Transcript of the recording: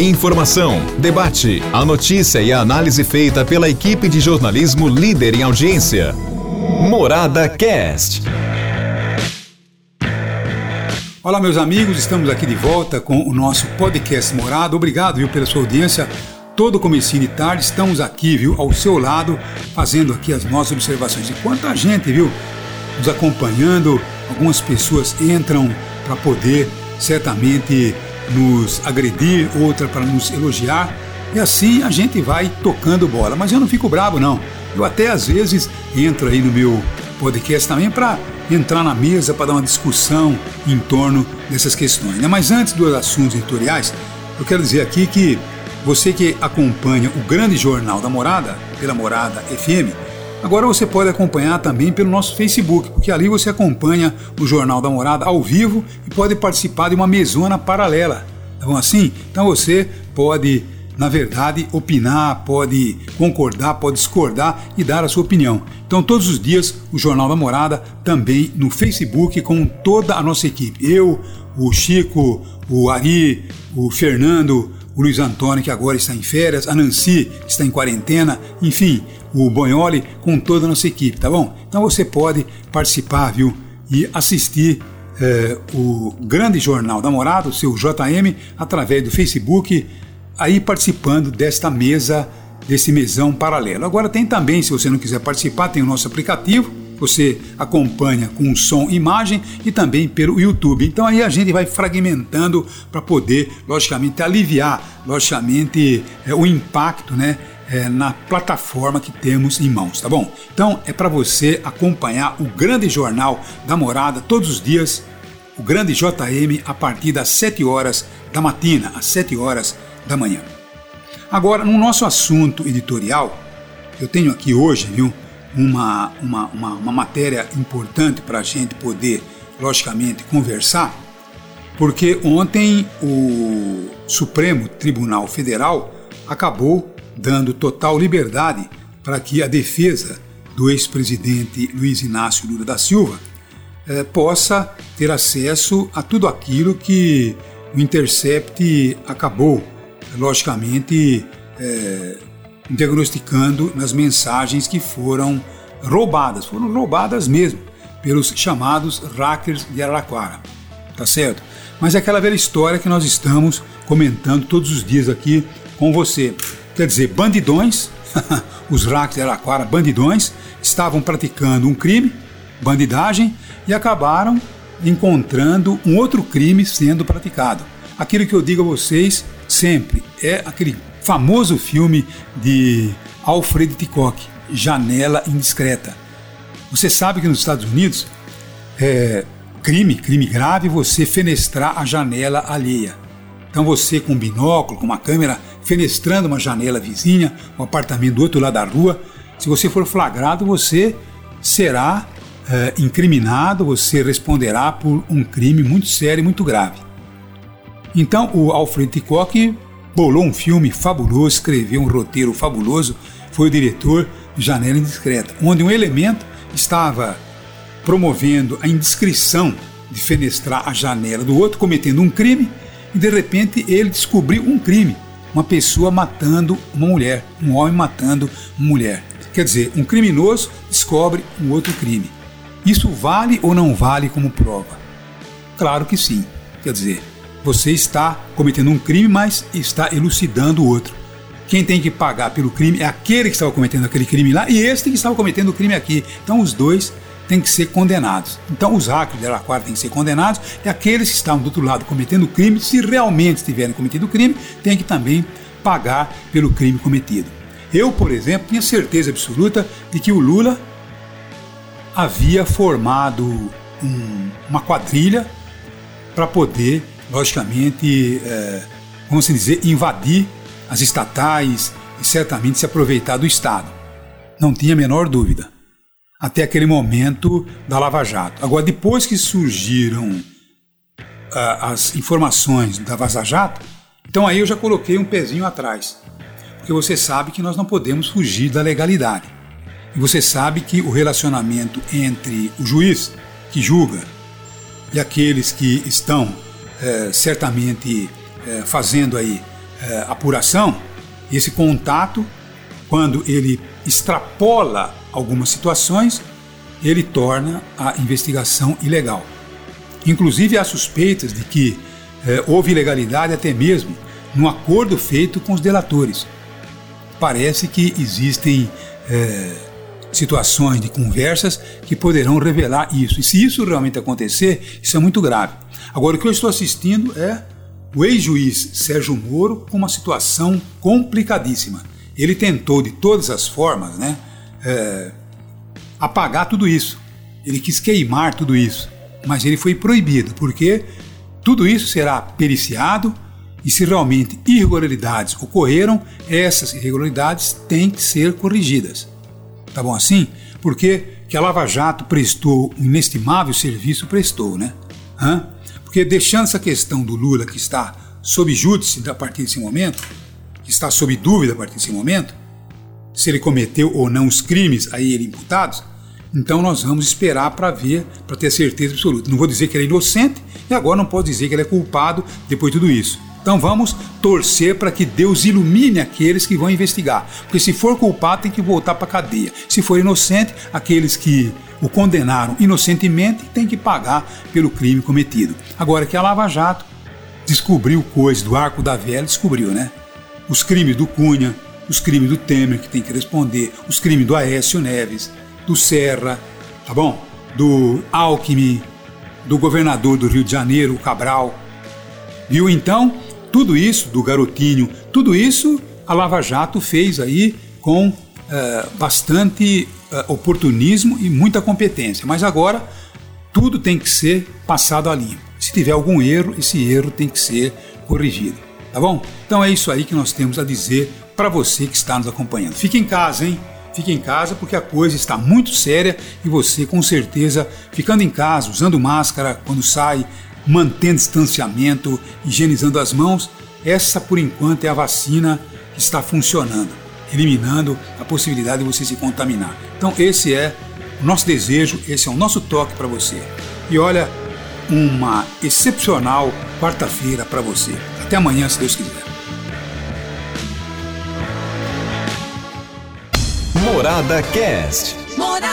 Informação, debate, a notícia e a análise feita pela equipe de jornalismo líder em audiência. Morada Cast. Olá, meus amigos, estamos aqui de volta com o nosso podcast Morada. Obrigado, viu, pela sua audiência. Todo comecinho de tarde estamos aqui, viu, ao seu lado, fazendo aqui as nossas observações. E quanta gente, viu, nos acompanhando, algumas pessoas entram para poder certamente nos agredir, outra para nos elogiar. E assim a gente vai tocando bola. Mas eu não fico bravo, não. Eu até às vezes entro aí no meu podcast também para entrar na mesa para dar uma discussão em torno dessas questões. Né? Mas antes dos assuntos editoriais, eu quero dizer aqui que você que acompanha o grande jornal da Morada, pela Morada FM, agora você pode acompanhar também pelo nosso Facebook, porque ali você acompanha o Jornal da Morada ao vivo e pode participar de uma mesona paralela. Tá bom assim? Então você pode na verdade, opinar, pode concordar, pode discordar e dar a sua opinião. Então, todos os dias, o Jornal da Morada também no Facebook com toda a nossa equipe. Eu, o Chico, o Ari, o Fernando, o Luiz Antônio, que agora está em férias, a Nancy, que está em quarentena, enfim, o Bonholi, com toda a nossa equipe, tá bom? Então você pode participar, viu? E assistir eh, o grande jornal da Morada, o seu JM, através do Facebook aí participando desta mesa, desse mesão paralelo. Agora tem também, se você não quiser participar, tem o nosso aplicativo, você acompanha com som imagem e também pelo YouTube. Então aí a gente vai fragmentando para poder, logicamente, aliviar, logicamente, é, o impacto, né? É, na plataforma que temos em mãos, tá bom? Então é para você acompanhar o grande jornal da morada todos os dias, o grande JM, a partir das 7 horas da matina, às 7 horas da manhã. Agora, no nosso assunto editorial, eu tenho aqui hoje, viu, uma, uma, uma, uma matéria importante para a gente poder, logicamente, conversar, porque ontem o Supremo Tribunal Federal acabou dando total liberdade para que a defesa do ex-presidente Luiz Inácio Lula da Silva eh, possa ter acesso a tudo aquilo que o Intercept acabou logicamente, é, diagnosticando nas mensagens que foram roubadas, foram roubadas mesmo pelos chamados hackers de Araraquara, tá certo? Mas é aquela velha história que nós estamos comentando todos os dias aqui com você. Quer dizer, bandidões, os hackers de Araraquara, bandidões, estavam praticando um crime, bandidagem, e acabaram encontrando um outro crime sendo praticado. Aquilo que eu digo a vocês sempre é aquele famoso filme de Alfred Hitchcock, Janela Indiscreta. Você sabe que nos Estados Unidos é crime, crime grave, você fenestrar a janela alheia. Então você com um binóculo, com uma câmera, fenestrando uma janela vizinha, um apartamento do outro lado da rua, se você for flagrado, você será é, incriminado, você responderá por um crime muito sério e muito grave. Então o Alfred Hitchcock bolou um filme fabuloso, escreveu um roteiro fabuloso, foi o diretor de Janela Indiscreta, onde um elemento estava promovendo a indiscrição de fenestrar a janela do outro, cometendo um crime, e de repente ele descobriu um crime, uma pessoa matando uma mulher, um homem matando uma mulher. Quer dizer, um criminoso descobre um outro crime. Isso vale ou não vale como prova? Claro que sim. Quer dizer, você está cometendo um crime, mas está elucidando o outro. Quem tem que pagar pelo crime é aquele que estava cometendo aquele crime lá e este que estava cometendo o crime aqui. Então os dois têm que ser condenados. Então os hackers de Araraquara têm que ser condenados e aqueles que estavam do outro lado cometendo crime, se realmente tiverem cometido crime, têm que também pagar pelo crime cometido. Eu, por exemplo, tinha certeza absoluta de que o Lula havia formado um, uma quadrilha para poder logicamente, é, vamos dizer, invadir as estatais e certamente se aproveitar do Estado. Não tinha a menor dúvida. Até aquele momento da Lava Jato. Agora, depois que surgiram as informações da Vaza Jato, então aí eu já coloquei um pezinho atrás. Porque você sabe que nós não podemos fugir da legalidade. E você sabe que o relacionamento entre o juiz que julga e aqueles que estão é, certamente é, fazendo aí é, apuração, esse contato, quando ele extrapola algumas situações, ele torna a investigação ilegal. Inclusive há suspeitas de que é, houve ilegalidade até mesmo no acordo feito com os delatores. Parece que existem é, situações de conversas que poderão revelar isso. E se isso realmente acontecer, isso é muito grave. Agora, o que eu estou assistindo é o ex-juiz Sérgio Moro com uma situação complicadíssima. Ele tentou de todas as formas né, é, apagar tudo isso. Ele quis queimar tudo isso, mas ele foi proibido, porque tudo isso será periciado e se realmente irregularidades ocorreram, essas irregularidades têm que ser corrigidas. Tá bom assim? Porque que a Lava Jato prestou um inestimável serviço, prestou, né? Hã? Porque deixando essa questão do Lula que está sob júdice a partir desse momento, que está sob dúvida a partir desse momento, se ele cometeu ou não os crimes a ele imputados, então nós vamos esperar para ver, para ter certeza absoluta. Não vou dizer que ele é inocente e agora não posso dizer que ele é culpado depois de tudo isso. Então vamos torcer para que Deus ilumine aqueles que vão investigar. Porque se for culpado, tem que voltar para a cadeia. Se for inocente, aqueles que o condenaram inocentemente têm que pagar pelo crime cometido. Agora que a Lava Jato descobriu coisas do arco da velha, descobriu, né? Os crimes do Cunha, os crimes do Temer, que tem que responder, os crimes do Aécio Neves, do Serra, tá bom? Do Alckmin, do governador do Rio de Janeiro, Cabral. Viu então? Tudo isso do garotinho, tudo isso a Lava Jato fez aí com é, bastante é, oportunismo e muita competência. Mas agora tudo tem que ser passado a limpo. Se tiver algum erro, esse erro tem que ser corrigido. Tá bom? Então é isso aí que nós temos a dizer para você que está nos acompanhando. Fique em casa, hein? Fique em casa porque a coisa está muito séria e você, com certeza, ficando em casa, usando máscara quando sai, mantendo distanciamento, higienizando as mãos, essa por enquanto é a vacina que está funcionando, eliminando a possibilidade de você se contaminar. Então, esse é o nosso desejo, esse é o nosso toque para você. E olha, uma excepcional quarta-feira para você. Até amanhã, se Deus quiser. Morada Cast. Morada.